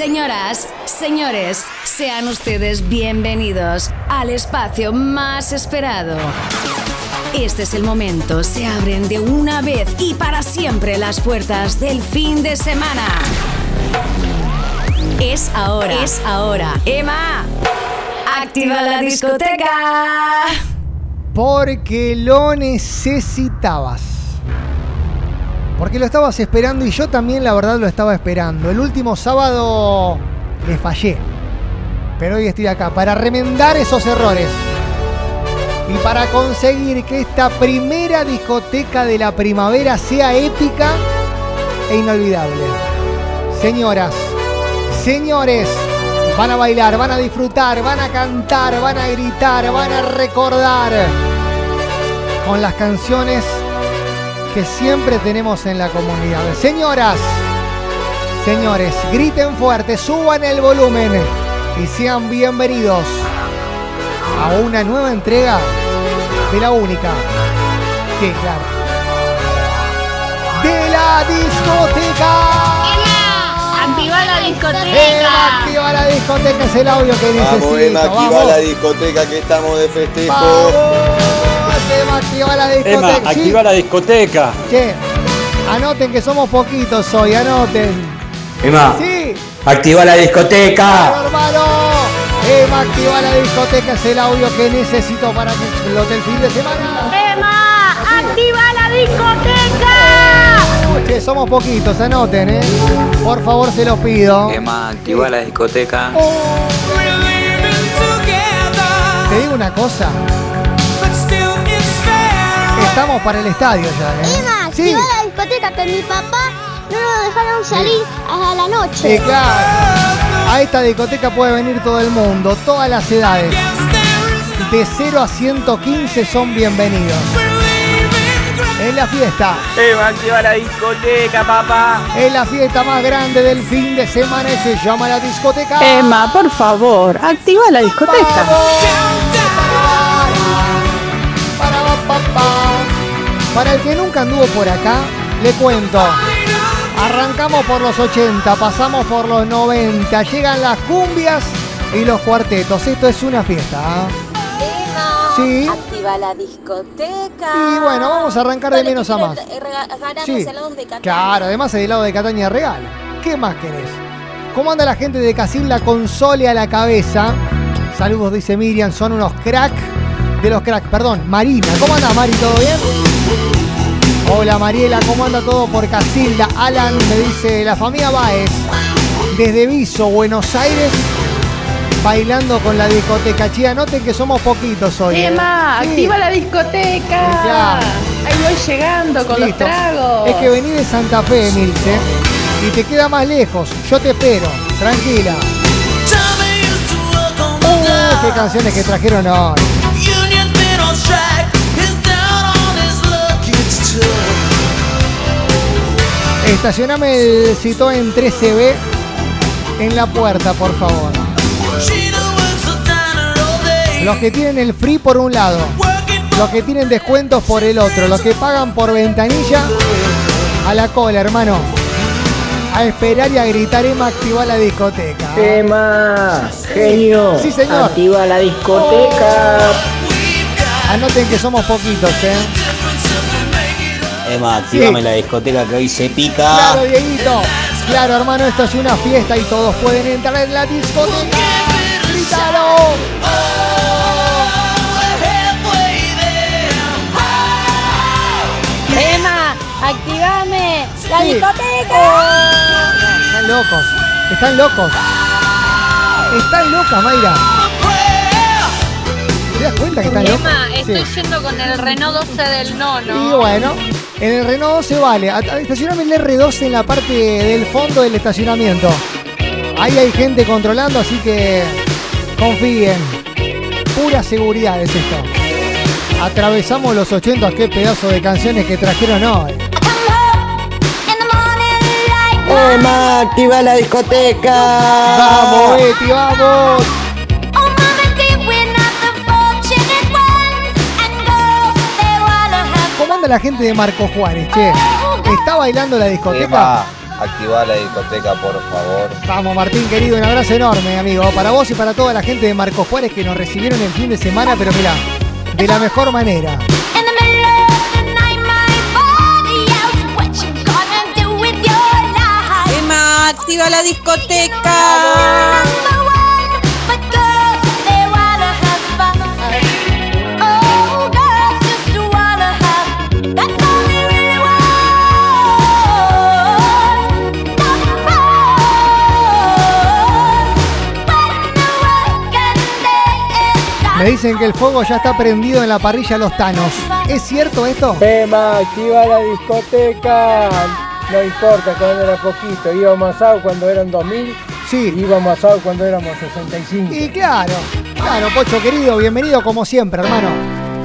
Señoras, señores, sean ustedes bienvenidos al espacio más esperado. Este es el momento, se abren de una vez y para siempre las puertas del fin de semana. Es ahora, es ahora. Emma, activa la discoteca. Porque lo necesitabas. Porque lo estabas esperando y yo también la verdad lo estaba esperando. El último sábado le fallé. Pero hoy estoy acá para remendar esos errores. Y para conseguir que esta primera discoteca de la primavera sea épica e inolvidable. Señoras, señores, van a bailar, van a disfrutar, van a cantar, van a gritar, van a recordar con las canciones que siempre tenemos en la comunidad. Señoras, señores, griten fuerte, suban el volumen y sean bienvenidos a una nueva entrega de la única. Sí, claro. De la discoteca. ¡Activa la discoteca! Activa la discoteca, es el audio que necesito. Vamos, Emma, activa la discoteca que estamos de festejo. Vamos, Emma, activa la discoteca. Emma, Sí. activa la discoteca. Che, anoten que somos poquitos hoy, anoten. Emma, Sí, activa la discoteca. hermano. Emma, activa la discoteca, es el audio que necesito para que explote el fin de semana. ¡Emma! ¡Activa la discoteca! Che, somos poquitos, anoten, ¿eh? Por favor, se los pido. Emma, activa la discoteca. Te digo una cosa. Estamos para el estadio ya, ¿eh? Emma, Sí, activa la discoteca que mi papá no lo dejaron salir a la noche. sí, claro. A esta discoteca puede venir todo el mundo, todas las edades. De 0 a 115 son bienvenidos. En la fiesta, Emma, activa la discoteca, papá. en la fiesta más grande del fin de semana y se llama la discoteca. Emma, por favor, activa la discoteca. Para el que nunca anduvo por acá, le cuento. Arrancamos por los 80, pasamos por los 90, llegan las cumbias y los cuartetos. Esto es una fiesta. ¿ah? Sí. activa la discoteca. Y bueno, vamos a arrancar de menos a más. Sí. de. Claro, además el helado de Cataña regal. ¿Qué más querés? ¿Cómo anda la gente de Casilda con Sole a la cabeza? Saludos, dice Miriam, son unos crack de los crack. Perdón, Marina. ¿Cómo anda, Mari? ¿Todo bien? Hola, Mariela, ¿cómo anda todo por Casilda? Alan me dice, la familia Baez, desde Viso, Buenos Aires, bailando con la discoteca. Chía, noten que somos poquitos hoy. ¿eh? Emma, Sí. activa la discoteca. Claro. Ahí voy llegando con los tragos. Es que vení de Santa Fe, Milce, y te queda más lejos. Yo te espero, tranquila. Uh, qué canciones que trajeron hoy. Estacioname el Citroën 13B en la puerta, por favor. Los que tienen el free por un lado, los que tienen descuentos por el otro, los que pagan por ventanilla, a la cola, hermano. A esperar y a gritar, Emma, activa la discoteca. Emma, genio, Sí, señor. activa la discoteca. Anoten que somos poquitos, ¿eh? Emma, activame Sí. la discoteca que hoy se pica. Claro, Dieguito. Claro, hermano, esto es una fiesta y todos pueden entrar en la discoteca. ¡Grítalo! Emma, activame la Sí. discoteca. Están locos. Están locos. Están locas, Mayra. ¿Te das cuenta que están? Emma, estoy Sí. yendo con el Renault 12 del nono. Y bueno, en el Renault 12 vale. Estacioname el R12 en la parte del fondo del estacionamiento. Ahí hay gente controlando, así que confíen. Pura seguridad es esto. Atravesamos los 80, qué pedazo de canciones que trajeron hoy. Emma, activa la discoteca. Vamos, Betty, vamos. La gente de Marco Juárez, che? ¿Está bailando la discoteca? Emma, activa la discoteca, por favor. Vamos, Martín, querido, un abrazo enorme, amigo. Para vos y para toda la gente de Marcos Juárez que nos recibieron el fin de semana, pero mira, de la mejor manera. Emma, activa la discoteca. Me dicen que el fuego ya está prendido en la parrilla Los Tanos. ¿Es cierto esto? Emma, activa la discoteca. No importa cuando era poquito. Íbamos asado cuando eran 2000. Sí. Íbamos asado cuando éramos 65. Y claro, claro, Pocho querido, bienvenido como siempre, hermano.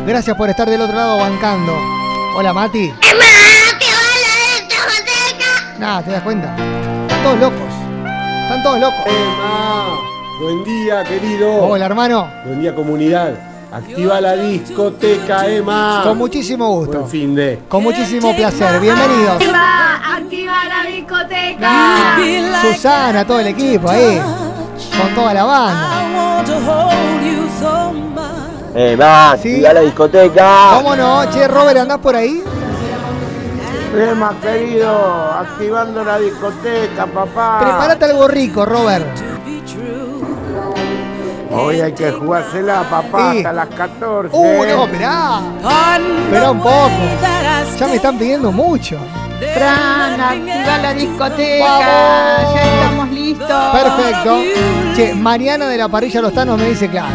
Gracias por estar del otro lado bancando. Hola, Mati. Nada, ¿te das cuenta? Están todos locos. Están todos locos. Emma, buen día, querido. Hola, hermano. Buen día, comunidad. Activa la discoteca, Emma. Con muchísimo gusto. Buen fin de. Con muchísimo placer. Bienvenidos. activa la discoteca. Ah, Susana, todo el equipo ahí. Con toda la banda. Emma, Sí. activa la discoteca. ¿Cómo no? Che, Robert, ¿andás por ahí? Emma, querido, activando la discoteca, papá. Prepárate algo rico, Robert. Hoy hay que jugársela, papá, Sí. hasta las 14. Uh, no, esperá. Esperá un poco. Ya me están pidiendo mucho. Fran, activa la discoteca. Vamos. Ya estamos listos. Perfecto. Che, Mariana de la parrilla Los Tanos me dice claro.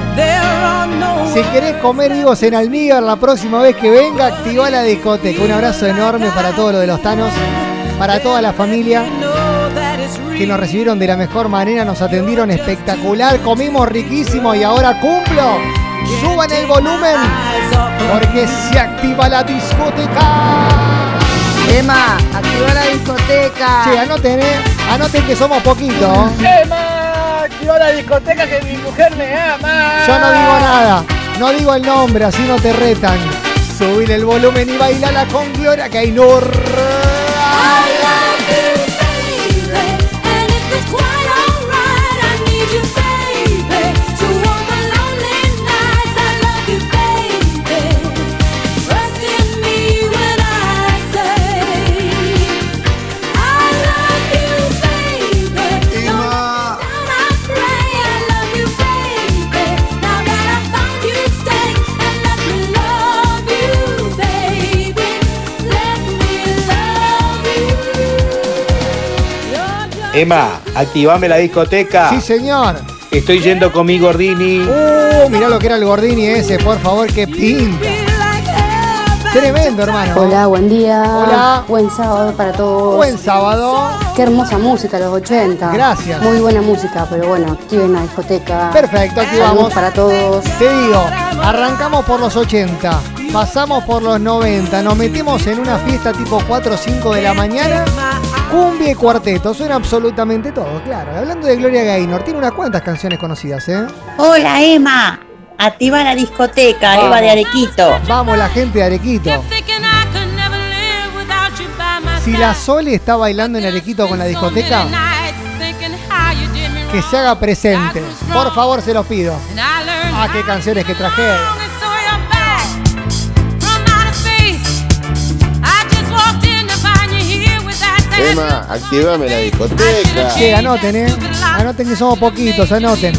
Si querés comer higos en almíbar la próxima vez que venga, activa la discoteca. Un abrazo enorme para todo lo de los Tanos, para toda la familia que nos recibieron de la mejor manera, nos atendieron espectacular, comimos riquísimo y ahora cumplo. Suban el volumen porque se activa la discoteca. Emma, activa la discoteca. Che, anoten, eh. Anoten que somos poquitos. Emma, activa la discoteca que mi mujer me ama. Yo no digo nada, no digo el nombre, así no te retan. Subir el volumen y bailala con Gloria Gaynor. Emma, activame la discoteca. Sí, señor. Estoy yendo con mi Gordini. Uh, mirá lo que era el Gordini ese, por favor, qué pinta. Tremendo, hermano. Hola, buen día. Hola. Buen sábado para todos. Buen sábado. Qué hermosa música, los 80. Gracias. Muy buena música, pero bueno, activen la discoteca. Perfecto, aquí Saludos vamos. para todos. Te digo, arrancamos por los 80, pasamos por los 90, nos metimos en una fiesta tipo 4 o 5 de la mañana, cumbia y cuarteto, suena absolutamente todo, claro. Hablando de Gloria Gaynor, tiene unas cuantas canciones conocidas, ¿eh? Hola Emma, activa la discoteca, Vamos. Eva de Arequito. Vamos, la gente de Arequito. Si la Sole está bailando en Arequito con la discoteca, que se haga presente. Por favor, se los pido. Ah, qué canciones que traje. Emma, activame la discoteca. Che, anoten, ¿eh? Anoten que somos poquitos, anoten.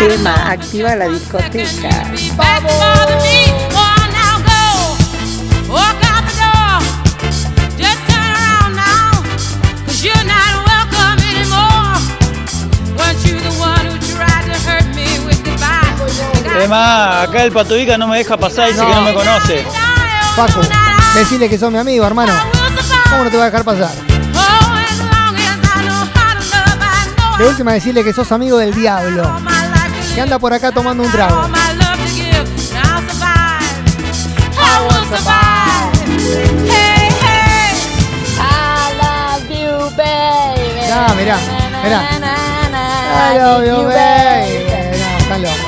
Emma, activa la discoteca. Emma, acá el Patuica no me deja pasar y dice No. que no me conoce. Paco, decirle que sos mi amigo, hermano. ¿Cómo no te voy a dejar pasar? De última, decirle que sos amigo del diablo. Que anda por acá tomando un trago. No, mirá, mirá. I love you, baby. No, están locos.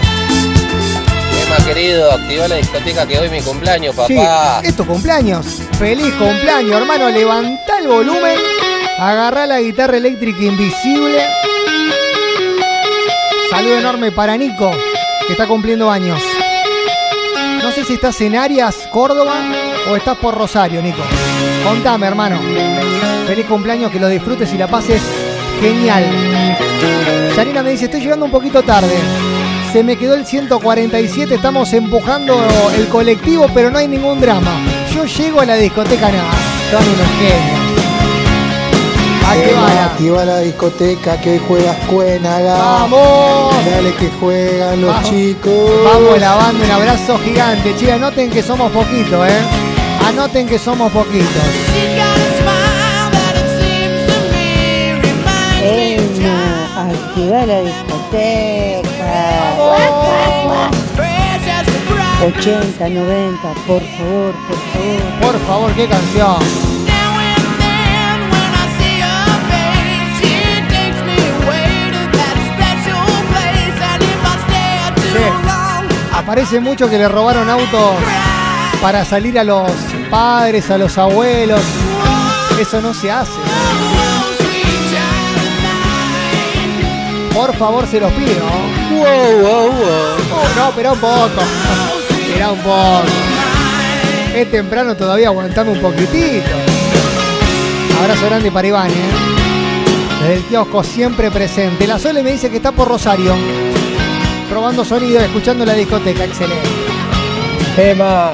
Emma, querido, activa la discoteca que hoy es mi cumpleaños, Sí, papá. es tu cumpleaños. Feliz cumpleaños, hermano. Levanta el volumen Agarrá la guitarra eléctrica invisible. Saludo enorme para Nico, que está cumpliendo años. No sé si estás en Arias, Córdoba, o estás por Rosario, Nico. Contame, hermano. Feliz cumpleaños, que lo disfrutes y la pases genial. Yanina me dice, estoy llegando un poquito tarde. Se me quedó el 147, estamos empujando el colectivo, pero no hay ningún drama. Yo llego a la discoteca, nada. Son unos genios. Emma, activa la discoteca que juegas Cuénaga. ¡Vamos! Dale que juegan los Vamos. chicos. Vamos, la banda, un abrazo gigante. Che, anoten que somos poquitos, ¿eh? Anoten que somos poquitos. Emma, activa la discoteca. 80, 90, por favor, por favor. Por favor, qué canción. Aparece mucho que le robaron autos para salir a los padres, a los abuelos. Eso no se hace. Por favor, se los pido. Wow, wow, wow. Oh, no, espera un poco. Espera un poco. Es temprano todavía, aguantame un poquitito. Abrazo grande para Iván, ¿eh? Desde el kiosco siempre presente. La Sole me dice que está por Rosario. Probando sonido, escuchando la discoteca. Excelente. Emma,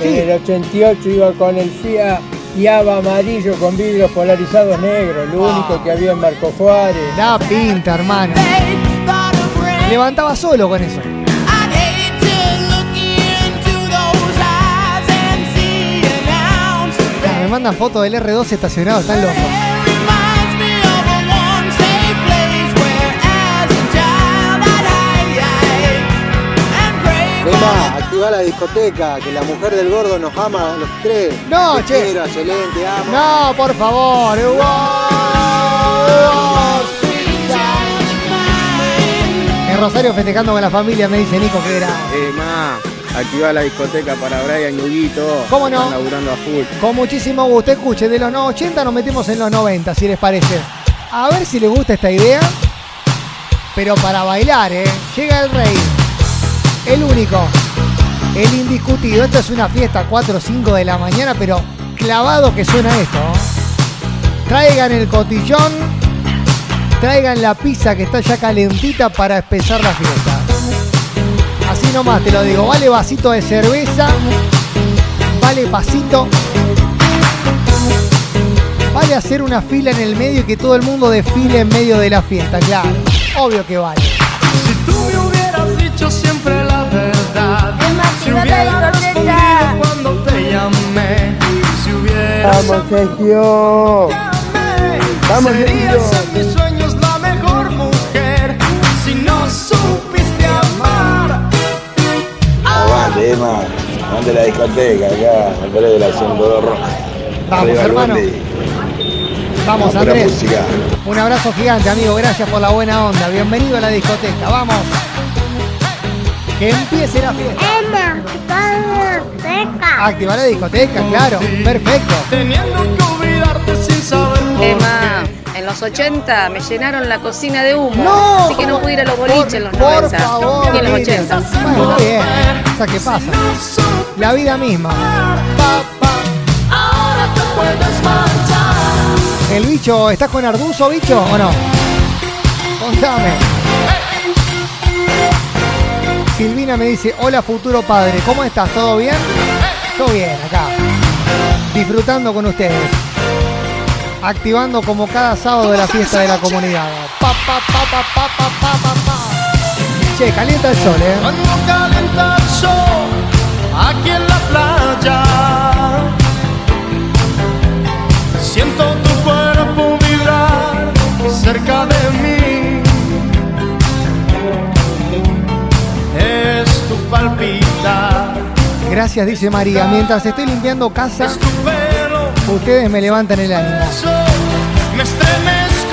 Sí. en el 88 iba con el Fiat Yaba amarillo con vidrios polarizados negros, lo único que había en Marco Juárez. Da pinta, hermano. Levantaba solo con eso. Mandan fotos del R2 estacionado, están locos. Emma, activa la discoteca, que la mujer del gordo nos ama a los tres. No, Te che. quiero, excelente, amo. No, por favor. En Rosario festejando con la familia, me dice Nico que era. Emma, activa la discoteca para Brian y Huguito. ¿Cómo no? Están laburando a full. Con muchísimo gusto. Escuche, de los 80 nos metimos en los 90, si les parece. A ver si les gusta esta idea. Pero para bailar, ¿eh? Llega el rey. El único. El indiscutido. Esto es una fiesta 4 o 5 de la mañana, pero clavado que suena esto. Traigan el cotillón. Traigan la pizza que está ya calentita para empezar la fiesta. Así nomás te lo digo. Vale vasito de cerveza. Vale pasito. Vale hacer una fila en el medio y que todo el mundo desfile en medio de la fiesta, claro. Obvio que vale. Si tú me hubieras dicho siempre la verdad, si respondido cuando te llamé, si hubieras Vamos, Sergio. Vamos, serías Sergio. Emma. Aguante la discoteca acá, al pared de la 102 Roja. Vamos, Arriba hermano. Vamos, pura Andrés. música. Un abrazo gigante, amigo. Gracias por la buena onda. Bienvenido a la discoteca. Vamos. Que empiece la fiesta. Emma, activa la discoteca. Activar la discoteca, claro. Perfecto. teniendo que olvidarte sin saber por los 80 me llenaron la cocina de humo. No, así que no pude ir a los boliches en los por 90. favor, Ni en los Lili. 80. Bueno, está bien. O sea, ¿qué pasa? La vida misma. Ahora te puedes marchar. El bicho, ¿estás con Arduzo, bicho, o no? Contame. Silvina me dice, hola futuro padre, ¿cómo estás? ¿Todo bien? Yo bien, acá. Disfrutando con ustedes activando como cada sábado de la fiesta de la comunidad. Pa, pa, pa, che, calienta el sol, ¿eh? Cuando calienta el sol, aquí en la playa, siento tu cuerpo vibrar cerca de mí. Es tu palpita. Gracias, dice María. Mientras estoy limpiando casa. Es tu ustedes me levantan el ánimo.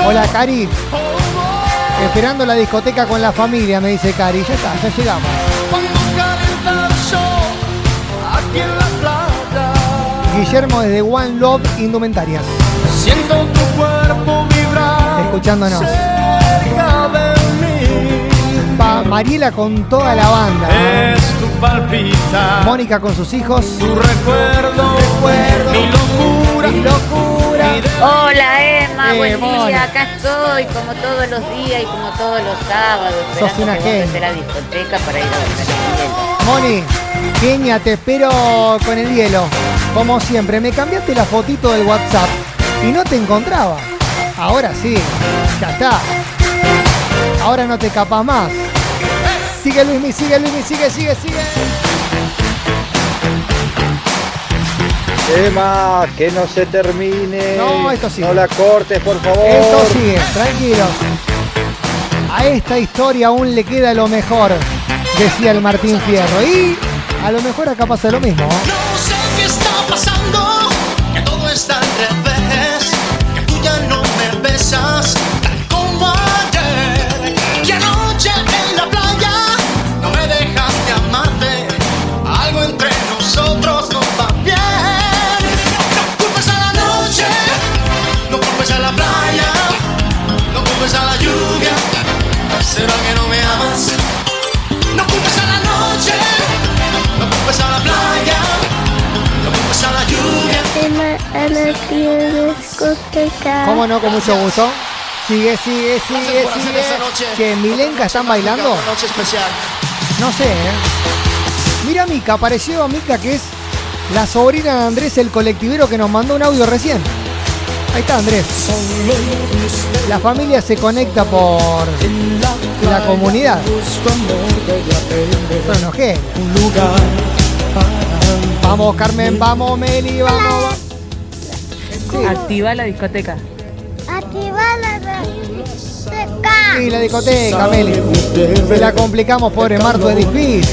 Hola, Cari. Esperando la discoteca con la familia, me dice Cari. Ya está, ya llegamos. Guillermo desde One Love Indumentarias. siento tu cuerpo escuchándonos. de mí. Pa- Mariela con toda la banda. Es tu palpitar, Mónica con sus hijos. tu recuerdo, mi locura, Mi locura. Hola Emma, Eh, buen día, acá estoy como todos los días y como todos los sábados, Sos una genia. la discoteca para ir a Moni, genia, te espero con el hielo. Como siempre, me cambiaste la fotito del WhatsApp y no te encontraba. Ahora sí, ya está. Ahora no te capas más. Sigue Luismi, sigue Luismi, sigue, sigue, sigue. Emma, que no se termine. No, esto sigue. No la cortes, por favor. Esto sigue, tranquilos. A esta historia aún le queda lo mejor, decía el Martín Fierro. Y a lo mejor acá pasa lo mismo. No sé qué está pasando, que todo está al revés, lluvia, será que no me amas. No culpes a la noche, no culpes a la playa, no culpes a la lluvia. a la discoteca. ¿Cómo no? Con mucho gusto. Sigue, sigue, sigue, sigue. Que en Milenka están bailando. No sé, ¿eh? Mira Mica, apareció Mica que es la sobrina de Andrés, el colectivero que nos mandó un audio recién. Ahí está Andrés. La familia se conecta por la comunidad. Son unos genios. Vamos Carmen, vamos Meli, vamos. Sí. Activa la discoteca. Activa la discoteca. Sí, la discoteca, Meli. Se la complicamos, pobre Marto, es difícil.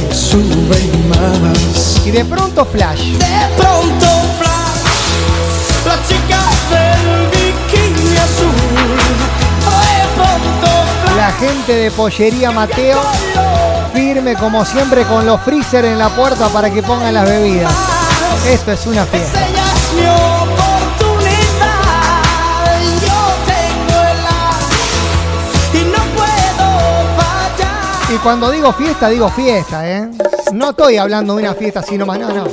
Y de pronto Flash. De pronto flash, la chica La gente de Pollería Mateo, firme como siempre con los freezer en la puerta para que pongan las bebidas. Esto es una fiesta. y cuando digo fiesta, digo fiesta, ¿eh? No estoy hablando de una fiesta así nomás, no, no.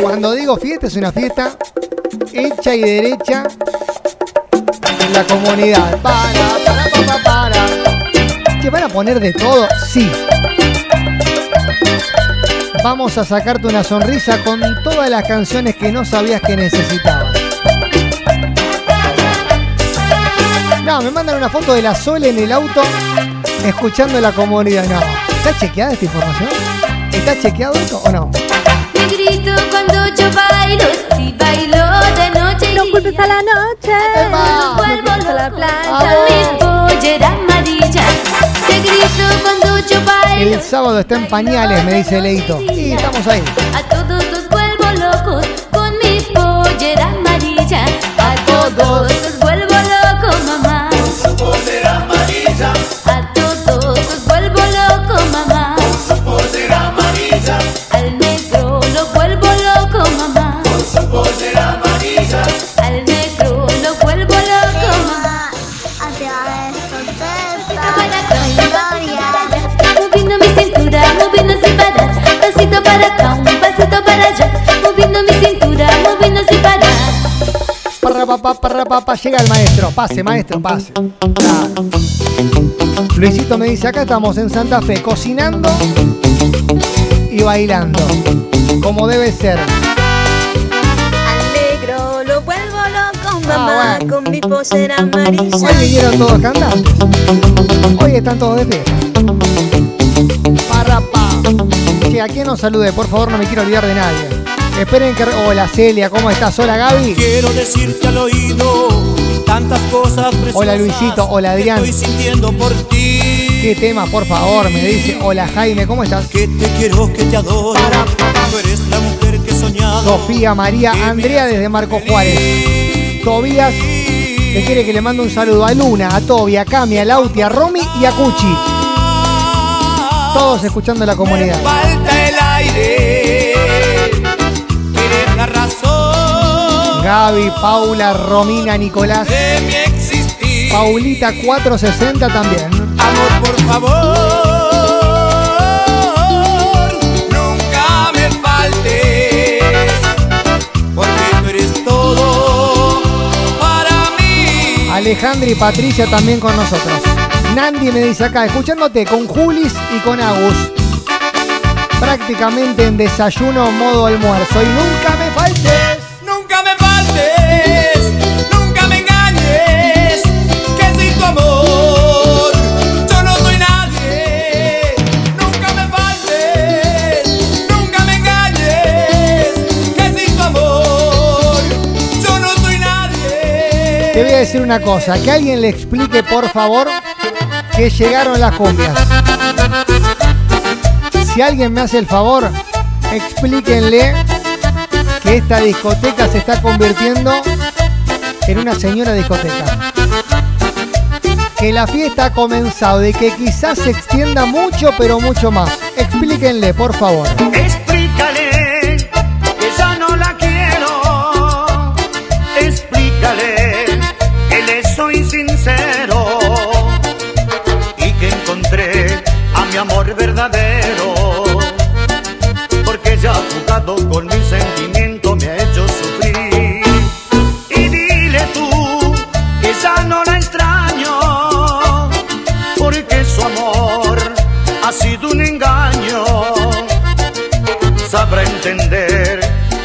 Cuando digo fiesta, es una fiesta hecha y derecha en la comunidad. Para, para, para, para. ¿Te van a poner de todo? Sí. Vamos a sacarte una sonrisa con todas las canciones que no sabías que necesitabas. No, me mandan una foto de la Sole en el auto escuchando la comunidad. No. ¿Está chequeada esta información? ¿Está chequeado esto o no? Te grito cuando yo bailo, noche y No culpes a la noche. no vuelvo a la plancha, mi pollera amarilla. Te grito cuando yo bailo, El sábado está en pañales, me dice Leito. Y estamos ahí. a todos los vuelvo locos con mi pollera amarilla. A todos los vuelvo locos, mamá. A todos llega el maestro. Pase, maestro, pase. Ah. Luisito me dice, acá estamos en Santa Fe, cocinando y bailando. Como debe ser. Al negro lo vuelvo loco, mamá, bueno. con mi posera amarilla. Hoy vinieron todos cantantes. Hoy están todos de fiesta. Parra, pa. Che, ¿a quién nos salude? Por favor, no me quiero olvidar de nadie. Esperen que... Hola Celia, ¿cómo estás? Hola Gaby. Quiero decirte al oído tantas cosas preciosas Hola Luisito, hola Adrián. que estoy sintiendo por ti. ¿Qué tema, por favor? Me dice. Hola Jaime, ¿cómo estás? Que te quiero, que te adoro. Tú eres la mujer que he soñado. Sofía, María, Andrea desde Marco Juárez. Tobías, que quiere que le mande un saludo a Luna, a Tobi, a Cami, a Lauti, a Romy y a Cuchi. Todos escuchando la comunidad. Falta el aire. Gaby, Paula, Romina, Nicolás. de mi existir. Paulita 460 también. Amor, por favor, nunca me faltes, porque tú eres todo para mí. Alejandra y Patricia también con nosotros. Nandi me dice acá, escuchándote con Julis y con Agus. Prácticamente en desayuno modo almuerzo. Y nunca me faltes. Que sin tu amor yo no soy nadie. Nunca me faltes, nunca me engañes, que sin tu amor yo no soy nadie. Te voy a decir una cosa, que alguien le explique por favor que llegaron las cumbias. Si alguien me hace el favor, explíquenle que esta discoteca se está convirtiendo en una señora discoteca. Que la fiesta ha comenzado y que quizás se extienda mucho, pero mucho más. Explíquenle, por favor.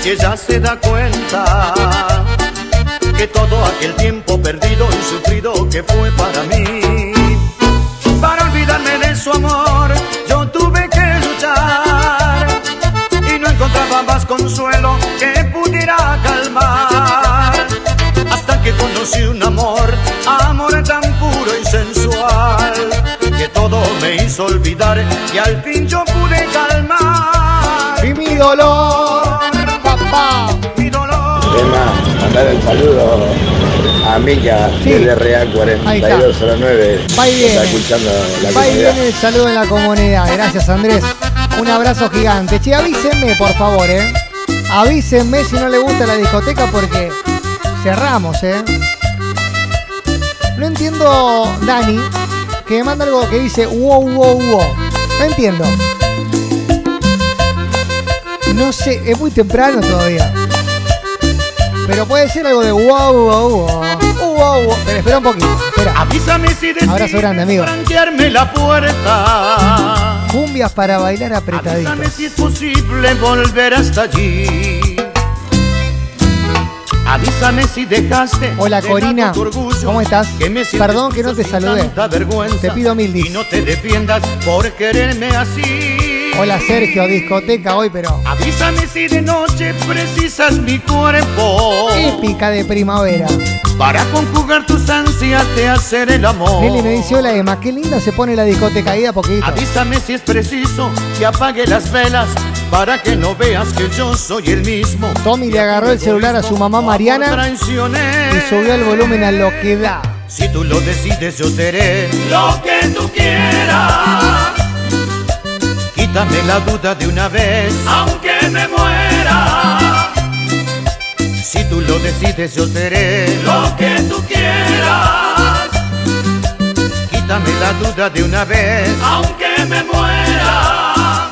Si ella se da cuenta que todo aquel tiempo perdido y sufrido que fue para mí. Para olvidarme de su amor, yo tuve que luchar y no encontraba más consuelo que pudiera calmar. Hasta que conocí un amor, amor tan puro y sensual, que todo me hizo olvidar y al fin yo pude calmar. Y. Mi dolor. Emma, mandar el saludo a Mica Sí. del RA 4209. Va y viene. Está escuchando la Va y comunidad. viene el saludo en la comunidad. Gracias, Andrés. Un abrazo gigante. Che, avísenme, por favor, ¿eh? Avísenme si no le gusta la discoteca porque cerramos, ¿eh? No entiendo, Dani, que me manda algo que dice wow, wow, wow. No entiendo. No sé, es muy temprano todavía. Pero puede ser algo de wow, wow, wow. Wow, wow. Pero espera un poquito. Espera. Avísame si Abrazo grande, amigo. la puerta. Cumbias para bailar Avísame apretaditos. si es posible volver hasta allí. Avísame si dejaste. Hola Corina, orgullo, ¿cómo estás? que me sientes Perdón que no te saludé. Te pido mil dis. Y no te defiendas por quererme así. Hola Sergio, discoteca hoy, pero Avísame si de noche precisas mi cuerpo. épica de primavera. Para conjugar tus ansias de hacer el amor. Nelly me dice, hola Emma, qué linda se pone la discoteca ahí a poquito. Avísame si es preciso que apague las velas para que no veas que yo soy el mismo. Tommy le agarró el celular a su mamá Mariana y subió el volumen a lo que da. Si tú lo decides, yo seré lo que tú quieras. Quítame la duda de una vez, aunque me muera. Si tú lo decides, yo seré lo que tú quieras. Quítame la duda de una vez, aunque me muera.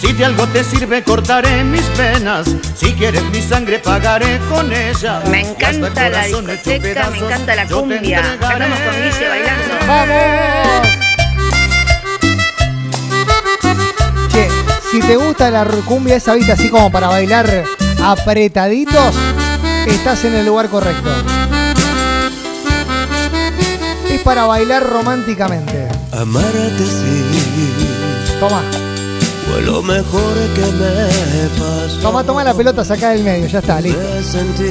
Si de algo te sirve, cortaré mis penas. Si quieres mi sangre, pagaré con ella. Me encanta la discoteca, me pedazos, encanta la cumbia. entregaré. Andamos con Guille bailando. ¡Vamos! Si te gusta la cumbia esa, viste, así como para bailar apretaditos, estás en el lugar correcto. Es para bailar románticamente. Amarte sí Toma, fue lo mejor que me pasó. toma, toma la pelota, saca del medio, ya está, listo. Me sentí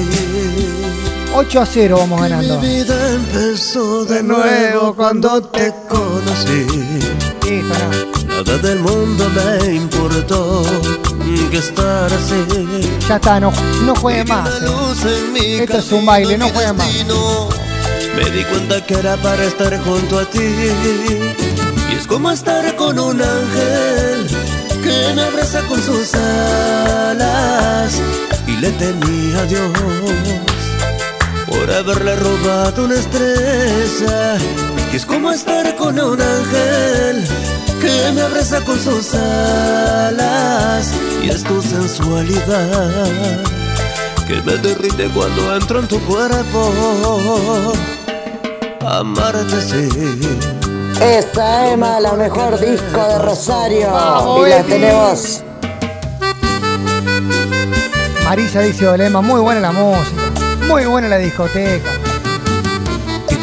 8 a 0 vamos ganando. Mi vida empezó de nuevo cuando te conocí. Listo, no. Nada del mundo me importó que estar así. Ya está, no, no jueguen más. eh. Esto es un baile, no jueguen más. Me di cuenta que era para estar junto a ti. Y es como estar con un ángel que me abraza con sus alas. Y le temí a Dios por haberle robado una estrella. Y es como estar con un ángel que me abraza con sus alas. Y es tu sensualidad que me derrite cuando entro en tu cuerpo. Amarte sí. Esta Emma, la mejor disco de Rosario. Vamos, y la tenemos. Marisa dice, hola Emma, muy buena la música. Muy buena la discoteca.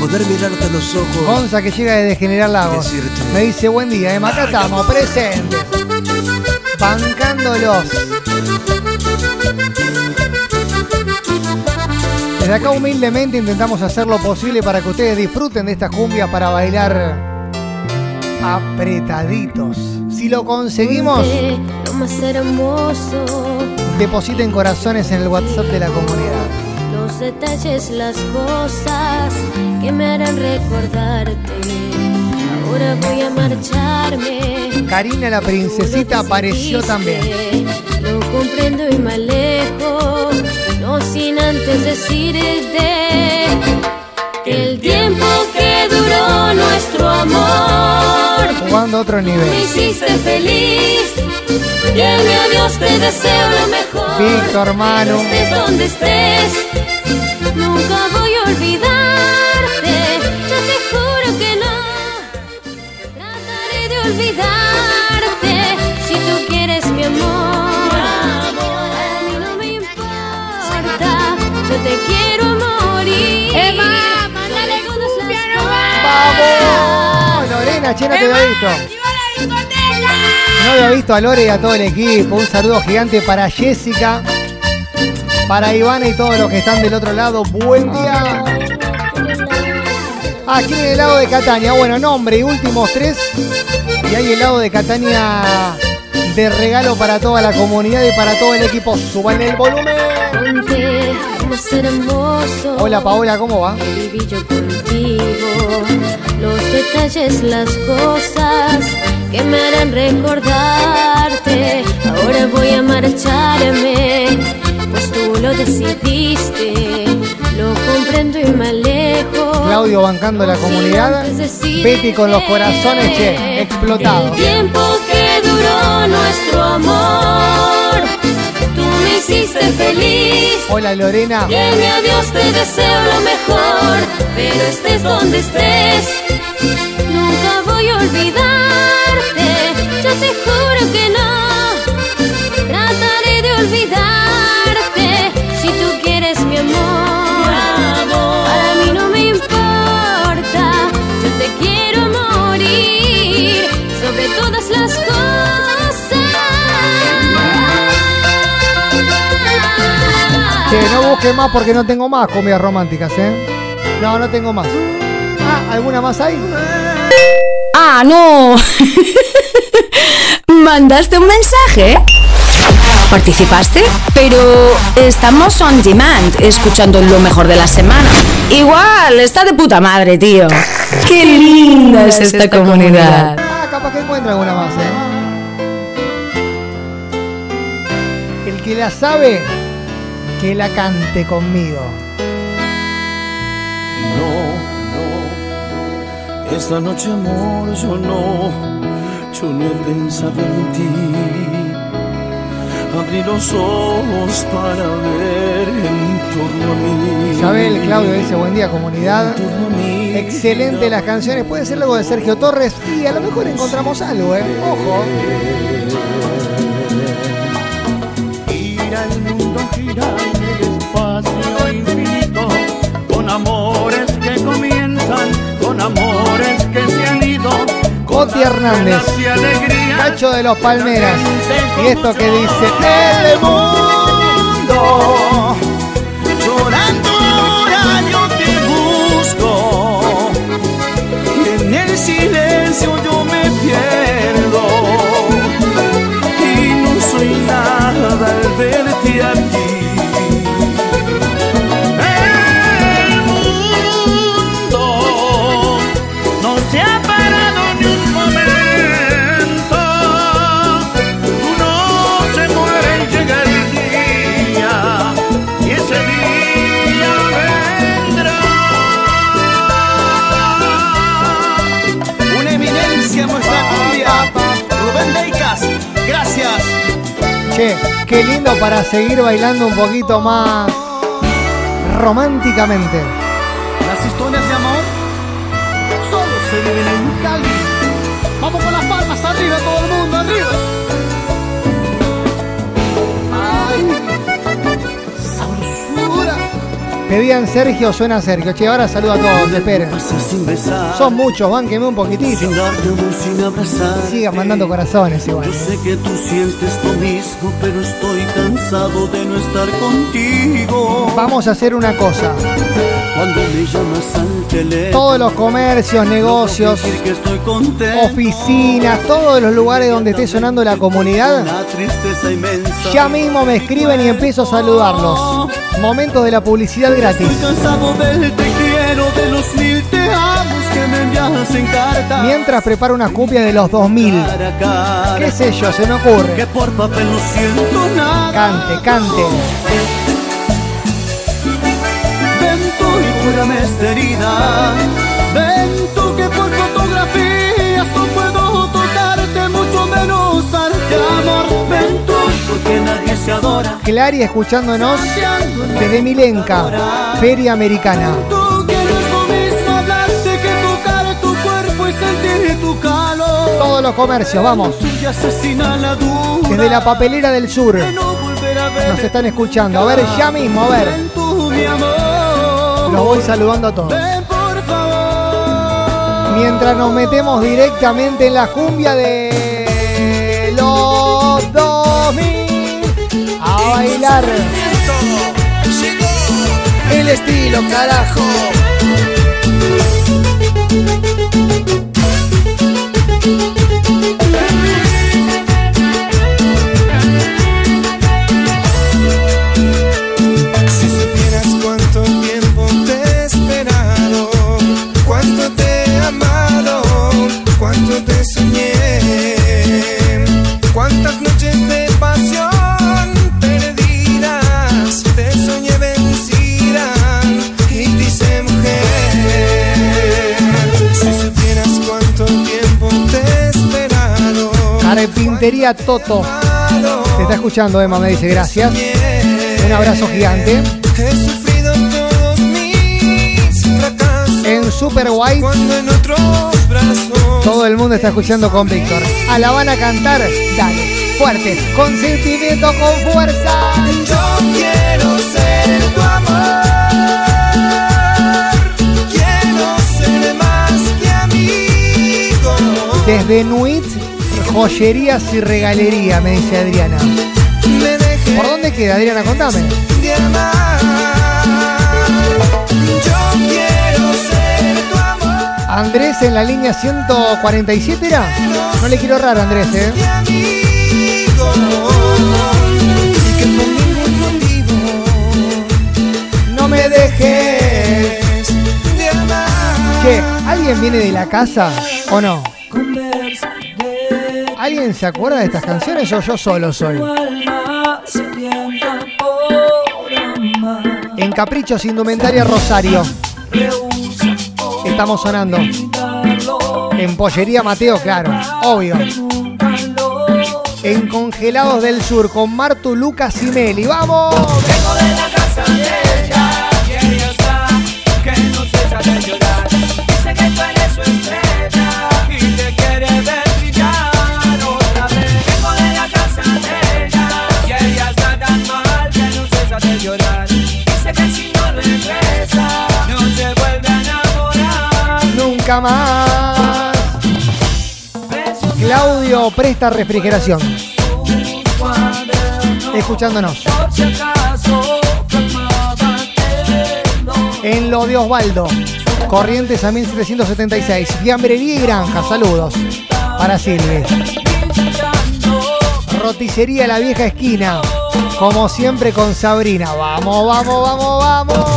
Poder mirarte a los ojos. Gonza que llega desde General Lagos. Decirte. Me dice, buen día, Emma, acá estamos, presentes. Bancándolos. Desde acá humildemente intentamos hacer lo posible para que ustedes disfruten de estas cumbias para bailar apretaditos. Si lo conseguimos, depositen corazones en el WhatsApp de la comunidad. Detalles, las cosas que me harán recordarte. Ahora voy a marcharme. Karina la princesita apareció también. Lo comprendo y me alejo, no sin antes decirte que el tiempo que duró nuestro amor Jugando a otro me nivel. hiciste feliz. Y en mi adiós te deseo lo mejor. Víctor, Manu. Estés donde estés, nunca voy a olvidarte. Yo te juro que no trataré de olvidarte. Si tú quieres mi amor, a mí no me importa. Yo te quiero morir. Emma, mándale cumbia ¡Vamos! Lorena, che, no te había visto. No había visto a Lore y a todo el equipo. Un saludo gigante para Jessica, para Ivana y todos los que están del otro lado. Buen día. Ah, quieren helado de Catania. Bueno, nombre y últimos tres. Y hay helado de Catania de regalo para toda la comunidad y para todo el equipo. Suban el volumen. Hola Paola, ¿cómo va? Los detalles, las cosas que me harán recordarte. Ahora voy a marcharme, pues tú lo decidiste. Lo comprendo y me alejo. Claudio bancando la comunidad. Betty con los corazones, che, explotados. El tiempo que duró nuestro amor, tú me hiciste feliz. Hola Lorena. Y en mi adiós te deseo lo mejor, pero estés donde estés, nunca voy a olvidarte. Yo te juro que no, trataré de olvidarte. Todas las cosas. Che, no busque más porque no tengo más comidas románticas, ¿eh? No, no tengo más. Ah, ¿alguna más hay? Ah, no. ¿Mandaste un mensaje? ¿Participaste? Pero estamos on demand, escuchando lo mejor de la semana. Igual, está de puta madre, tío. Qué linda es esta comunidad. Ah, capaz que encuentre alguna más, ¿eh? El que la sabe, que la cante conmigo. No, no, esta noche amor yo no, yo no he pensado en ti. Abrí los ojos para ver en torno a mí. Isabel, Claudio dice buen día comunidad. Excelente las canciones. Puede ser algo de Sergio Torres y a lo mejor encontramos algo, ¿eh? Ojo. Gira el mundo, gira en el espacio infinito, con amores que comienzan, con amores que se han ido. Oti Hernández. Cacho de los Palmeras. Y esto que dice el mundo. El silencio yo me pierdo y no soy nada al verte a ti. Qué lindo para seguir bailando un poquito más románticamente. Pedían Sergio, suena Sergio. Che, ahora saludo a todos, esperen. Sin besar, Son muchos, bánqueme un poquitito. sin darte amor, sin abrazar. Sigan mandando corazones igual. Yo sé que tú sientes lo mismo, pero estoy cansado de no estar contigo. Vamos a hacer una cosa. Cuando me llamas al teléfono, Todos los comercios, negocios, que estoy oficinas, todos los lugares donde esté sonando la comunidad, ya mismo me escriben y empiezo a saludarlos. Momento de la publicidad gratis. Mientras preparo una cumbia de los 2000. Cara a cara. ¿Qué sé yo? Se me ocurre. Que por papel no siento nada. Cante, cante. Ven tú y cúrame esta herida. Ven se adora. Clary escuchándonos desde Milenca, Feria Americana. Tú que no es lo mismo hablarte que tocar tu cuerpo y sentir tu calor. Todos los comercios, vamos. Desde la papelera del sur. Nos están escuchando. A ver, ya mismo, a ver. Los voy saludando a todos. Mientras nos metemos directamente en la cumbia de los 2000 a bailar. El estilo, carajo. Carpintería Toto. Te está escuchando, Emma, me dice gracias. Un abrazo gigante. En Super White, todo el mundo está escuchando con Víctor. A la van a cantar, dale, fuerte, con sentimiento, con fuerza. Yo quiero ser tu amor. Quiero ser más que amigo. Desde Nuit, joyerías y regalería, me dice Adriana. ¿Por dónde queda, Adriana? Contame. Andrés en la línea 147 era. No le quiero errar, Andrés, ¿eh? No me dejes. Che, ¿alguien viene de la casa o no? ¿Alguien se acuerda de estas canciones o yo solo soy? En Caprichos Indumentaria Rosario. Estamos sonando. En Pollería Mateo, claro, obvio. En Congelados del Sur con Martu, Lucas y Meli. ¡Vamos! Más. Claudio presta refrigeración. Escuchándonos. En lo de Osvaldo. Corrientes a 1776. Fiambrería y granja. Saludos. Para Silvi. Roticería La Vieja Esquina. Como siempre con Sabrina. Vamos, vamos, vamos, vamos.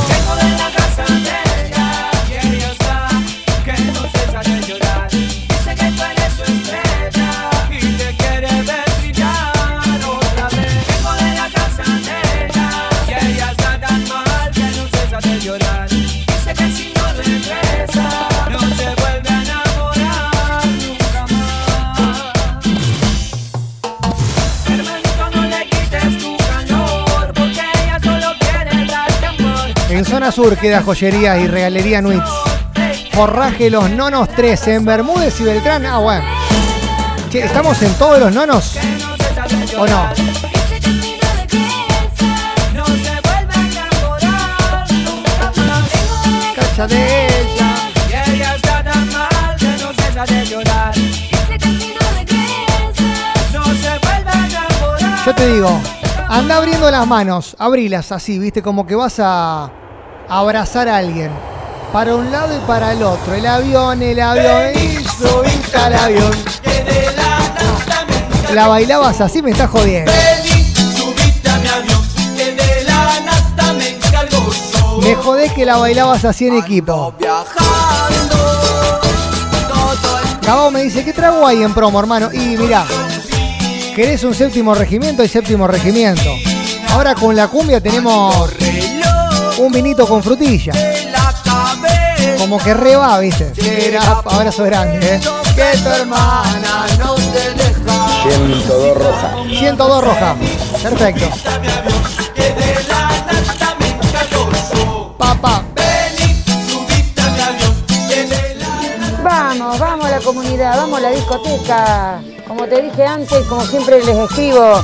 Zona Sur queda joyería y regalería Nuits. Forraje Los Nonos 3 en Bermúdez y Beltrán. Ah, bueno. Che, ¿estamos en todos los nonos? ¿O no? Cacha de. Yo te digo, anda abriendo las manos, abrilas así, viste, como que vas a abrazar a alguien. Para un lado y para el otro. El avión, el avión, y subiste al avión. La bailabas así, me estás jodiendo. Subiste a mi avión, que de la nata me jodés que la bailabas así en equipo. Gabo me dice, ¿qué trago hay en promo, hermano? Y mirá, ¿querés un séptimo regimiento? Hay séptimo regimiento. Ahora con la cumbia tenemos un vinito con frutilla. Como que re va, ¿viste? Era abrazo grande, ¿eh? Que tu hermana no te deja. 102 roja. 102 roja. Perfecto. Papá. Vamos, vamos a la comunidad, vamos a la discoteca. Como te dije antes, como siempre les escribo,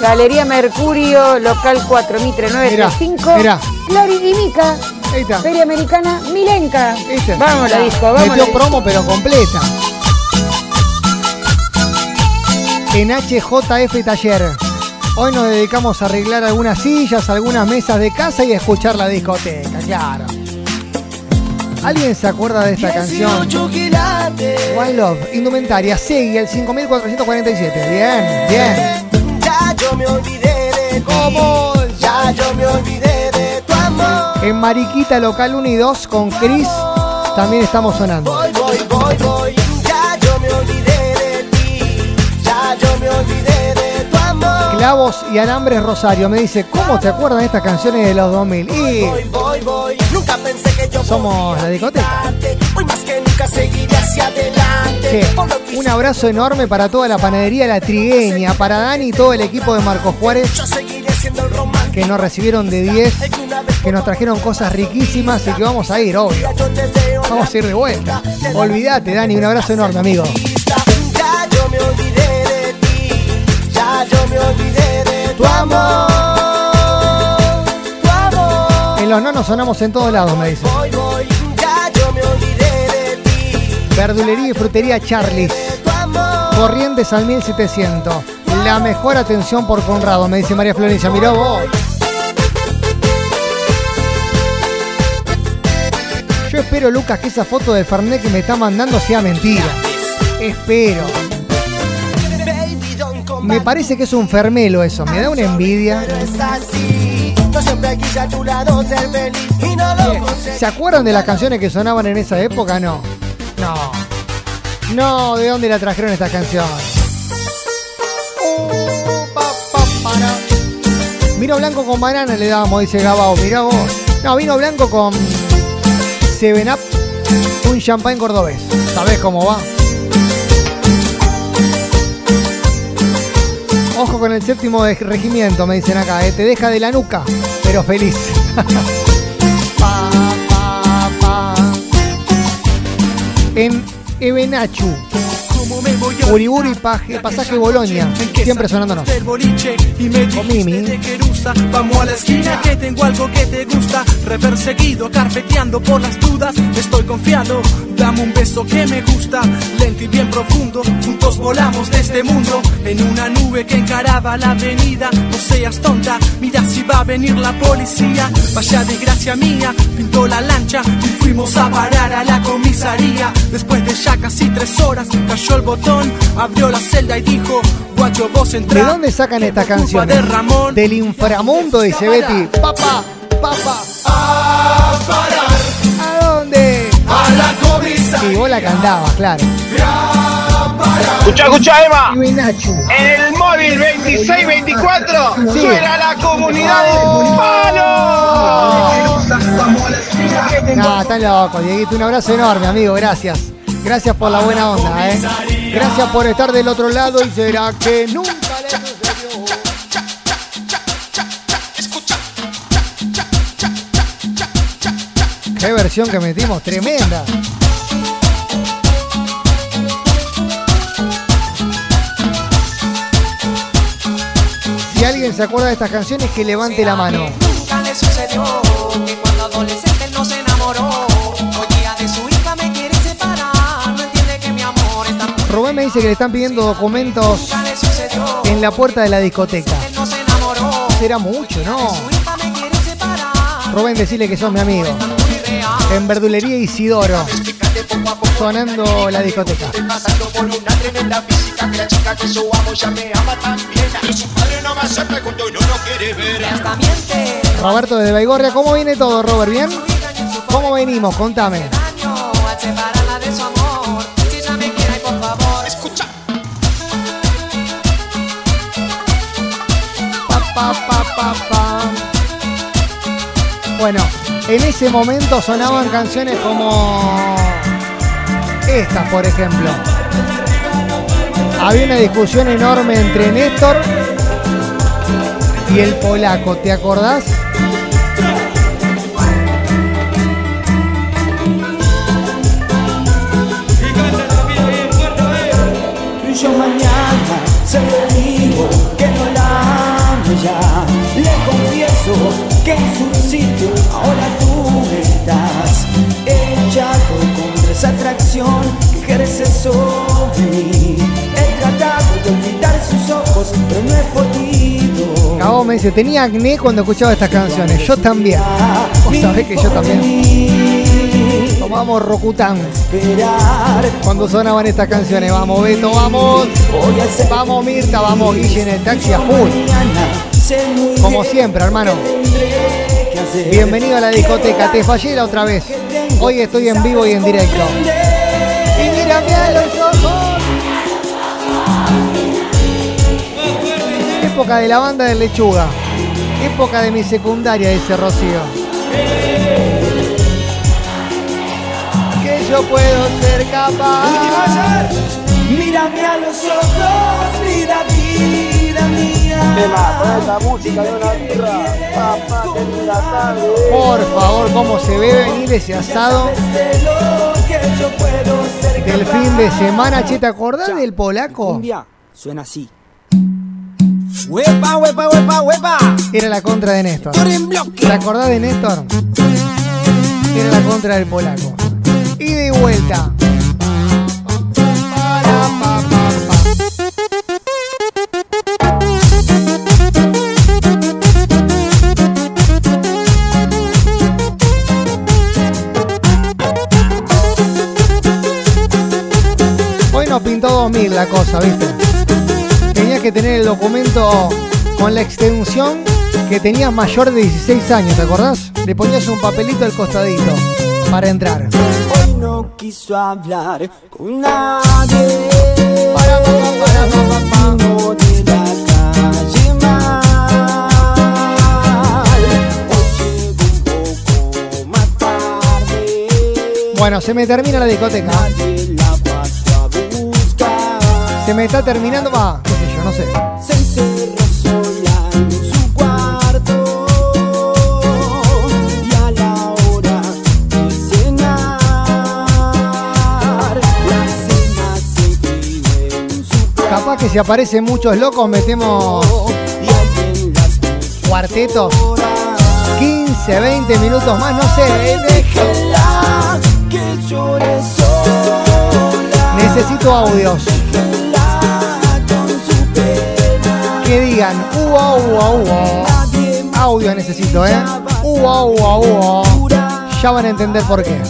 Galería Mercurio, local 4 Mitre 935. Clary y Mica, Ahí está. Feria Americana, Milenca. ¿Viste? Vamos a la disco, vamos. Metió disco. promo pero completa. En HJF Taller. Hoy nos dedicamos a arreglar algunas sillas, algunas mesas de casa y a escuchar la discoteca, claro. ¿Alguien se acuerda de esta canción? One Love, indumentaria, Segui, el 5447. Bien, bien. Ya yo me olvidé de ¿Cómo? Ya yo me olvidé. En Mariquita Local 1 y 2 con Chris también estamos sonando. Voy, voy, voy, voy. Ya yo me olvidé de ti. Ya yo me olvidé de tu amor. Clavos y Alambres Rosario me dice, ¿cómo te acuerdas de estas canciones de los 2000? Y Voy, voy, voy. Nunca pensé que yo somos la discoteca. Hoy más que nunca seguiré hacia adelante. Un abrazo enorme para toda la panadería La Trigueña, para Dani y todo el equipo de Marcos Juárez yo seguiré siendo el romántico. Que nos recibieron de 10, El que nos trajeron cosas riquísimas y que vamos a ir, obvio. Vamos a ir de vuelta. Olvídate, Dani, un abrazo enorme, amigo. Ya yo me olvidé de ti. Ya yo me olvidé de tu amor. Tu amor. En los nonos sonamos en todos lados, me dice. Voy, voy. Ya yo me olvidé de ti. Verdulería y frutería Charlie. Corrientes al 1700. La mejor atención por Conrado, me dice María Florencia. Mirá vos. Yo espero, Lucas, que esa foto de Fernet que me está mandando sea mentira. Espero. Me parece que es un fermelo eso. Me da una envidia. ¿Se acuerdan de las canciones que sonaban en esa época? No. No. No, ¿de dónde la trajeron esta canción? Pa, pa, para. Vino blanco con banana le dábamos, dice Gabao. Mirá vos. No, vino blanco con 7 Up, un champán cordobés. ¿Sabés cómo va? Ojo con el séptimo regimiento, me dicen acá. eh. Te deja de la nuca, pero feliz. Pa, pa, pa. En Ebenachu, Uriburu y Paje- Pasaje Bolonia, siempre sonándonos. Con Mimi. Vamos a la esquina que tengo algo que te gusta. Reperseguido, carpeteando por las dudas. Estoy confiado, dame un beso que me gusta. Lento y bien profundo, juntos volamos de este mundo. En una nube que encaraba la avenida. No seas tonta, mira si va a venir la policía. Vaya desgracia mía, pintó la lancha y fuimos a parar a la comisaría. Después de ya casi tres horas, cayó el botón, abrió la celda y dijo: Guacho, vos ¿De entrá. dónde sacan estas Culpa canciones? de Ramón. Del inframundo, dice Betty. Papá, papá. A parar ¿A dónde? a la comisaría. Sí, vos la cantabas, claro. Escucha, escucha, Emma. En el móvil 2624 Sí. suena la comunidad del palo. No, están locos, Dieguito. Un abrazo enorme, amigo. Gracias. Gracias por la buena onda, ¿eh? Gracias por estar del otro lado y será que nunca le sucedió. Qué versión que metimos, tremenda. Si alguien se acuerda de estas canciones, que levante la mano. Nunca le sucedió que cuando dice que le están pidiendo documentos en la puerta de la discoteca. Será mucho, ¿no? Rubén, decirle que sos mi amigo. En Verdulería Isidoro. Sonando la discoteca. Roberto desde Baigorria, ¿cómo viene todo, Robert? ¿Bien? ¿Cómo venimos? Contame. Pa. Bueno, en ese momento sonaban canciones como esta, por ejemplo. Había una discusión enorme entre Néstor y el polaco, ¿te acordás? Yo mañana se lo digo que no la amo ya. Le confieso que en su sitio ahora tú estás. Echado contra esa atracción que ejerce sobre mí. He tratado de olvidar sus ojos, pero no he podido. Cabo me dice, tenía acné cuando escuchaba estas canciones. Yo también. Vos sabés que yo también. Tomamos Rocután. Cuando sonaban estas canciones. Vamos, Beto, vamos. Vamos, Mirta, vamos, Guille en el taxi a full. Como siempre, hermano. Bienvenido a la discoteca. Te fallé la otra vez. Hoy estoy en vivo y en directo. Mírame a los ojos. Época de la banda de Lechuga. Época de mi secundaria, dice Rocío. Que yo puedo ser capaz. Mírame a los ojos, vida, vida mía. Esa música de una birra. Papá, la tarde. Por favor, cómo se ve venir ese asado del fin de semana. Che, ¿te acordás del polaco? Cumbia suena así. ¡Huepa, huepa, huepa, huepa! Era la contra de Néstor. ¿Te acordás de Néstor? Era la contra del polaco. Y de vuelta. Hoy nos pintó 2000 la cosa, ¿viste? Tenías que tener el documento con la extensión que tenías mayor de 16 años, ¿te acordás? Le ponías un papelito al costadito para entrar. Hoy no quiso hablar con nadie. De la calle mal. Hoy llegó un poco más tarde. Bueno, se me termina la discoteca. Se me está terminando, va, qué sé yo, no sé. Se encerró sola en su cuarto. Y a la hora de cenar, la cena se en su Capaz que si aparecen muchos locos metemos cuartetos. 15, 20 minutos más, no sé. Déjela que llore sola. Necesito audios. Que digan, uva, uva, uva. Audio necesito, ¿eh? Uva, uva, uva. Ya van a entender por qué.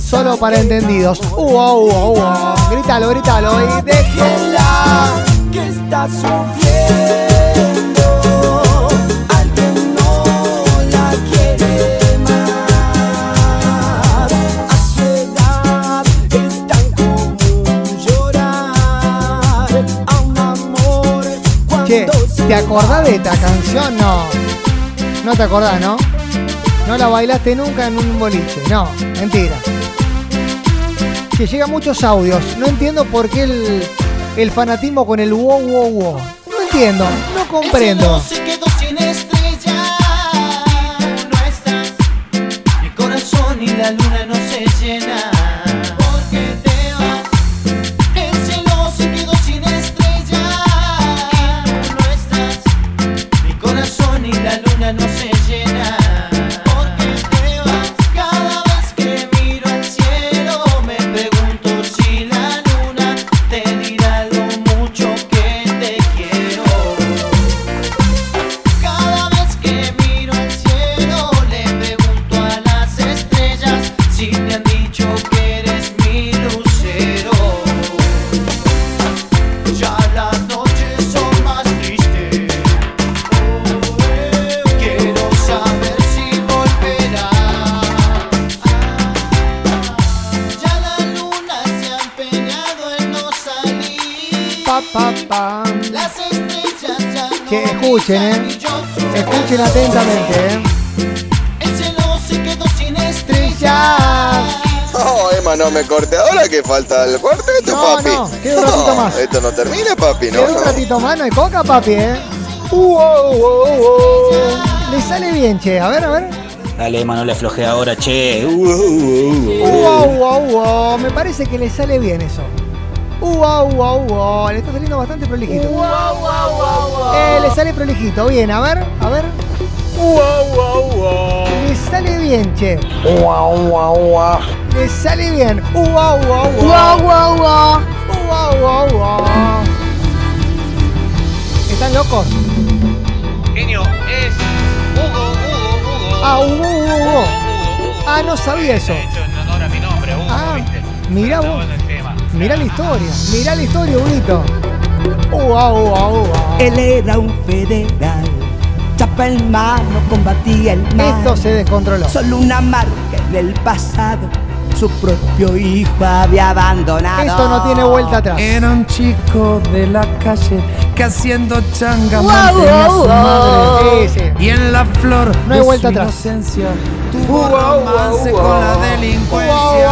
Solo para entendidos. Uva, uva, uva. Grítalo, grítalo. Y déjenla. que está sufriendo. Che, ¿te acordás de esta canción? No. No te acordás, ¿no? No la bailaste nunca en un boliche. No, mentira. Que llegan muchos audios. No entiendo por qué el, el fanatismo con el wow, wow, wow. No entiendo, no comprendo. Escuchen, eh. Escuchen atentamente, eh. El cielo se quedó sin estrellas. No, Emma, no me corte ahora que falta el cuarteto, No, papi. no, queda un ratito más. Esto no termina, papi, no. Queda un no. ratito más, no hay coca, papi, eh. Le sale bien, che. A ver, a ver. Dale, Emma, no le afloje ahora, che. Uh, uh, uh, Uh, uh. Me parece que le sale bien eso. Uh, au, au. Le saliendo bastante prolijito. Eh, le sale prolijito. Bien, a ver, a ver. Le sale bien, che. Le sale bien. ¿Están locos? Genio, es Hugo, Hugo, Hugo. Ah, Hugo, Hugo, Hugo. Ah, no sabía eso. De hecho, en honor a mi nombre, Hugo, Ah, ¿viste? mirá vos. El. Mirá la historia. Mirá la historia, Huguito. Uh, au, au, au. Él era un federal, chapa en mano, combatía el mal. Esto se descontroló. Solo una marca en el pasado, su propio hijo había abandonado. Esto no tiene vuelta atrás. Era un chico de la calle que haciendo changa mantenía a su madre. Sí, sí. Y en la flor No hay de vuelta su atrás. inocencia tuvo romance con la delincuencia.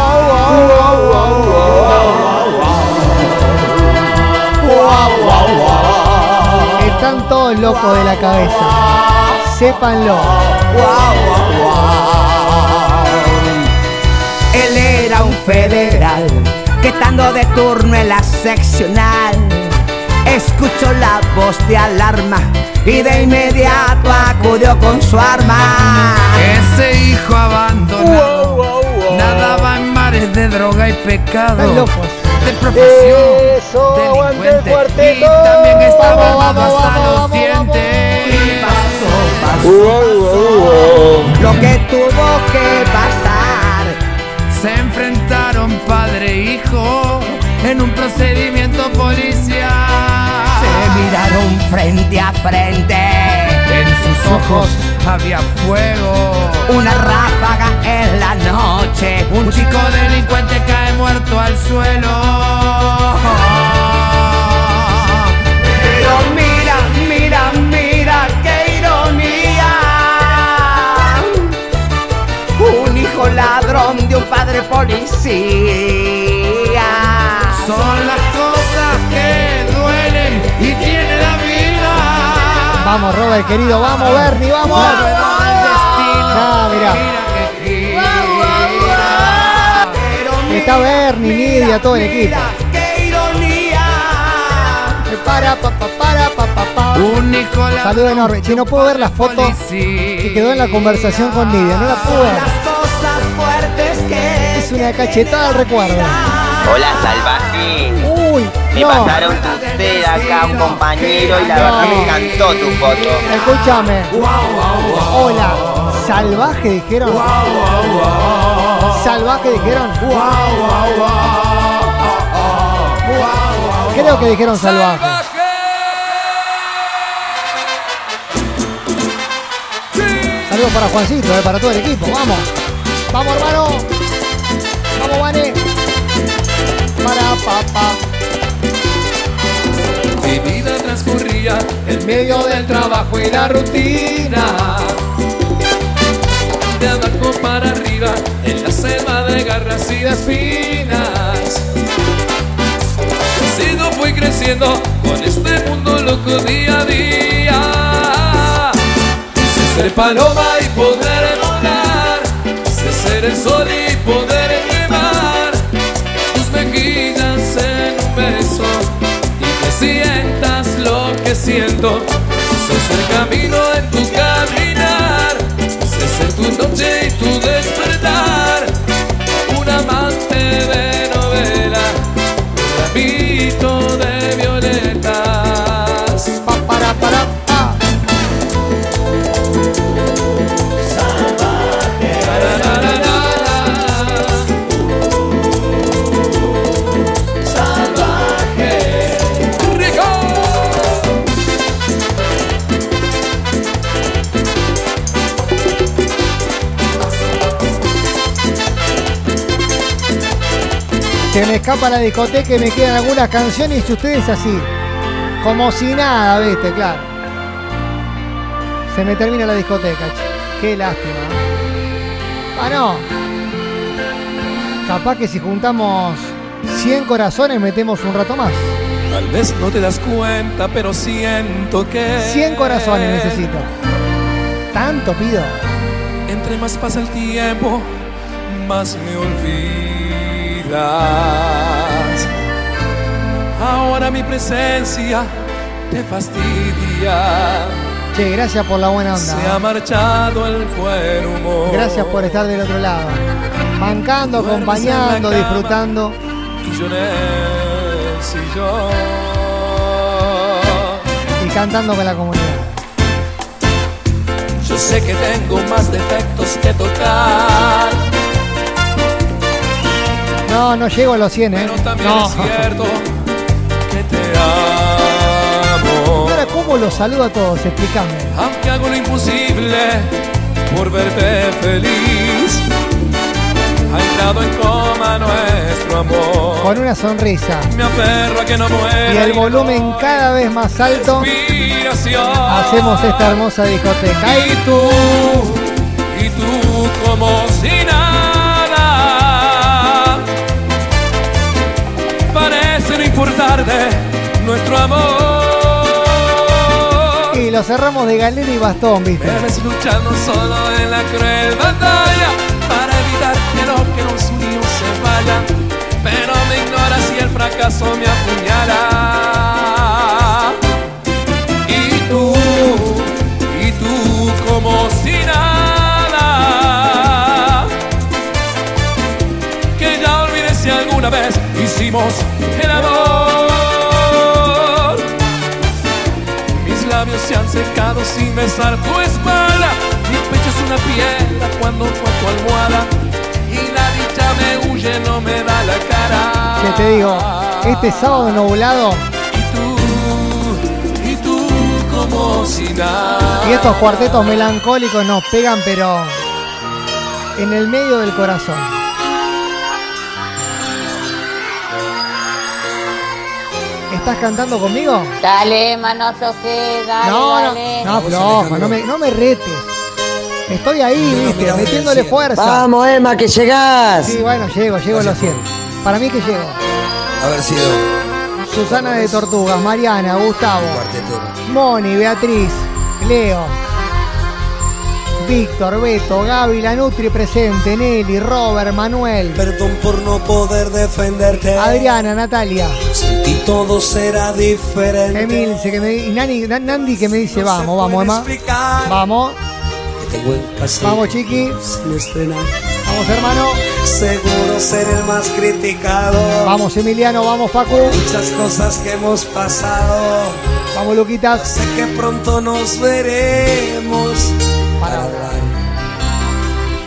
Están todos locos de la cabeza. Sépanlo. Él era un federal que estando de turno en la seccional escuchó la voz de alarma y de inmediato acudió con su arma. Ese hijo abandonado nadaba en mares de droga y pecado. Están locos. De profesión Eso, delincuente y hasta los dientes. Pasó, pasó, Uh, uh, uh, uh. lo que tuvo que pasar. Se enfrentaron padre e hijo en un procedimiento policial. Se miraron frente a frente. En sus ojos había fuego. Una ráfaga en la noche. Un chico delincuente cae muerto al suelo. Vamos, Robert, querido. Vamos, Bernie, vamos. Destino. Ah. Mira. Está Bernie, Nidia, todo el equipo. ¡Qué ironía! Para, pa, pa, para, pa, pa, pa. Un Saludo enorme. Si no puedo ver la foto que quedó en la conversación con Nidia. No la puedo ver. Las cosas fuertes que Es una cachetada al recuerdo. Hola salvaje. Me no. pasaron usted acá un compañero y la verdad me encantó tu foto. Escúchame. Hola, salvaje dijeron. Salvaje dijeron. Creo que dijeron salvaje. Saludos para Juancito, eh, para todo el equipo. Vamos. Vamos, hermano. Vamos, Vane. Para papá. En medio del trabajo y la rutina. de abajo para arriba en la selva de garras y de espinas. Sigo fui creciendo con este mundo loco día a día. Sé ser paloma y poder volar, sé ser el sol y poder siento. Sé ser camino en tu caminar, sé ser tu noche y tu escapa la discoteca y me quedan algunas canciones y ustedes así. Como si nada, viste, claro. Se me termina la discoteca, che. Qué lástima. ¿eh? Ah, no. Capaz que si juntamos 100 corazones metemos un rato más. Tal vez no te das cuenta, pero siento que 100 corazones necesito. Tanto pido. Entre más pasa el tiempo, más me olvidas. Ahora mi presencia te fastidia. Che, gracias por la buena Se onda. ha marchado el buen humor. Gracias por estar del otro lado. Bancando, acompañando, disfrutando. Y yo en el sillón. y cantando con la comunidad. Yo sé que tengo más defectos que tocar. No, no llego a los 100, ¿eh? También No. es cierto que te amo. Ahora, ¿cómo los saludo a todos? Explícame. Aunque hago lo imposible por verte feliz. Ha entrado en coma nuestro amor. Con una sonrisa. Me aferro a que no muera. Y el volumen cada vez más alto. Hacemos esta hermosa discoteca. Y tú, y tú como si nada. Importarte nuestro amor. Y lo cerramos de galera y bastón, ¿viste? Me ves luchando solo en la cruel batalla para evitar que lo que nos unió se vaya. Pero me ignoras y el fracaso me apuñala. Y tú, y tú como si nada. Que ya olvides si alguna vez hicimos el amor. Se han secado sin besar tu espalda. Mi pecho es una piedra cuando fue tu almohada. Y la dicha me huye, no me da la cara. Que te digo, este sábado nublado Y tú como si nada. y estos cuartetos melancólicos nos pegan, pero en el medio del corazón. ¿Estás cantando conmigo? Dale, mano que dale, No, dale. no, no, flojo, no me, no me retes. Estoy ahí, viste, metiéndole fuerza. Vamos, Emma, que llegás. Sí, bueno, llego, llego a los 100. Para mí que llego. Haber sido Susana de Tortugas, Mariana, Gustavo, Moni, Beatriz, Leo, Víctor, Beto, Gaby, la Nutri presente, Nelly, Robert, Manuel, Perdón por no poder defenderte. Adriana, Natalia, Y todo será diferente. Emilce que me, y Nani, Na- Nandi que me dice, vamos, vamos, Emma. Vamos, vamos, chiqui. sin. Vamos, hermano. Seguro ser el más criticado. Vamos, Emiliano, vamos, Facu. Muchas cosas que hemos pasado. Vamos, Luquitas. Sé que pronto nos veremos para hablar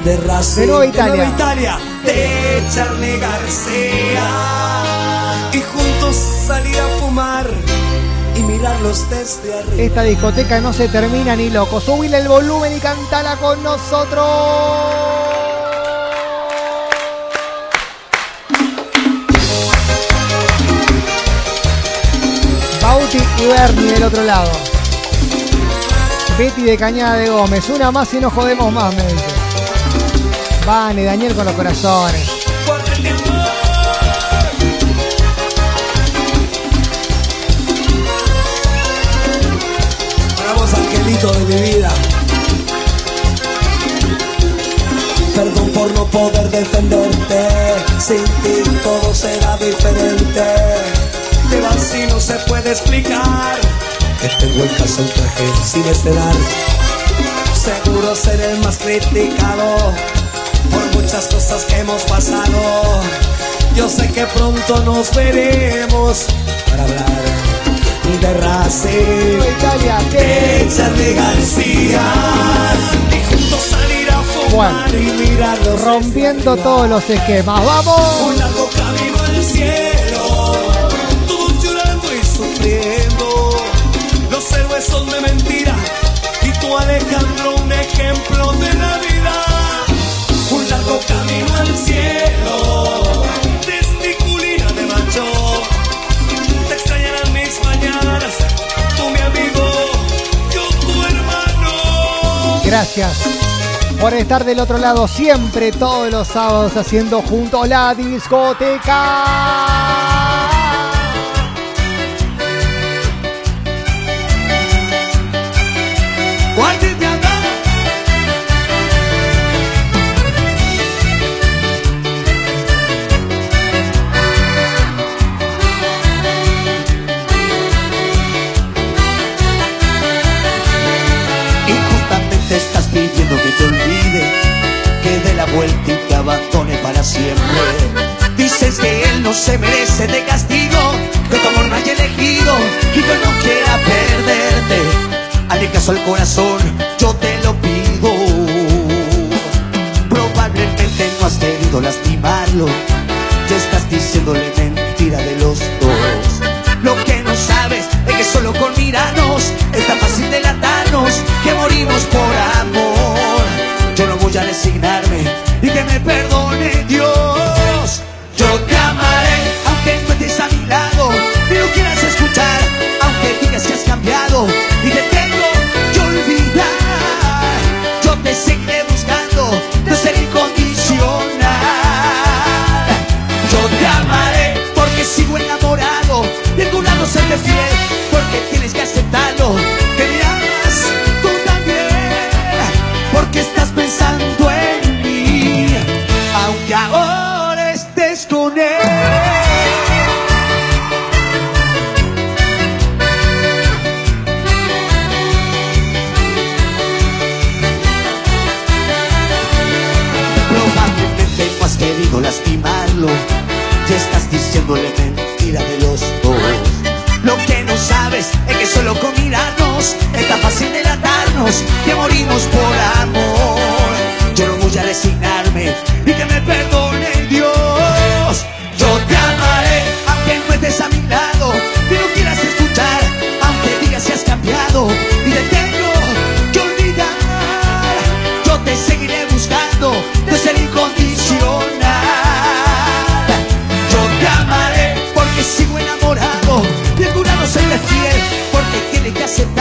de Racing. De Nueva Italia. Italia, de Charlie García. Y juntos salir a fumar y mirarlos desde arriba. Esta discoteca no se termina ni loco. Subile el volumen y cantala con nosotros. Bauti y Bernie del otro lado. Betty de Cañada de Gómez. Una más y no jodemos más, me dice. Vane, Daniel con los corazones. Para vos, angelito de mi vida. Perdón por no poder defenderte. Sin ti todo será diferente. Te vas no se puede explicar. Que tengo en casa el traje sin estrenar. Seguro ser el más criticado por muchas cosas que hemos pasado. Yo sé que pronto nos veremos para hablar de Racing, de Charlie García y juntos salir a fumar Bueno, y mirar los rompiendo todos los esquemas. ¡Vamos! un largo camino al cielo, todos llorando y sufriendo son de mentira y tu Alejandro un ejemplo de Navidad. Un largo camino al cielo, desde culina de macho. Te extrañarán mis mañanas, tú mi amigo, yo tu hermano. Gracias. Por estar del otro lado siempre todos los sábados haciendo juntos la discoteca. se merece de castigo Que tu amor no haya elegido y yo no quiera perderte. Hazle caso al corazón, yo te lo pido. Probablemente no has querido lastimarlo Ya estás diciéndole mentira de los dos. Lo que no sabes es que solo con mirarnos Es tan fácil delatarnos que morimos por amor. Yo no voy a resignarme y que me perdone lastimarlo. Ya estás diciéndole mentira de los dos. Lo que no sabes es que solo con mirarnos Está fácil delatarnos Que morimos por que hace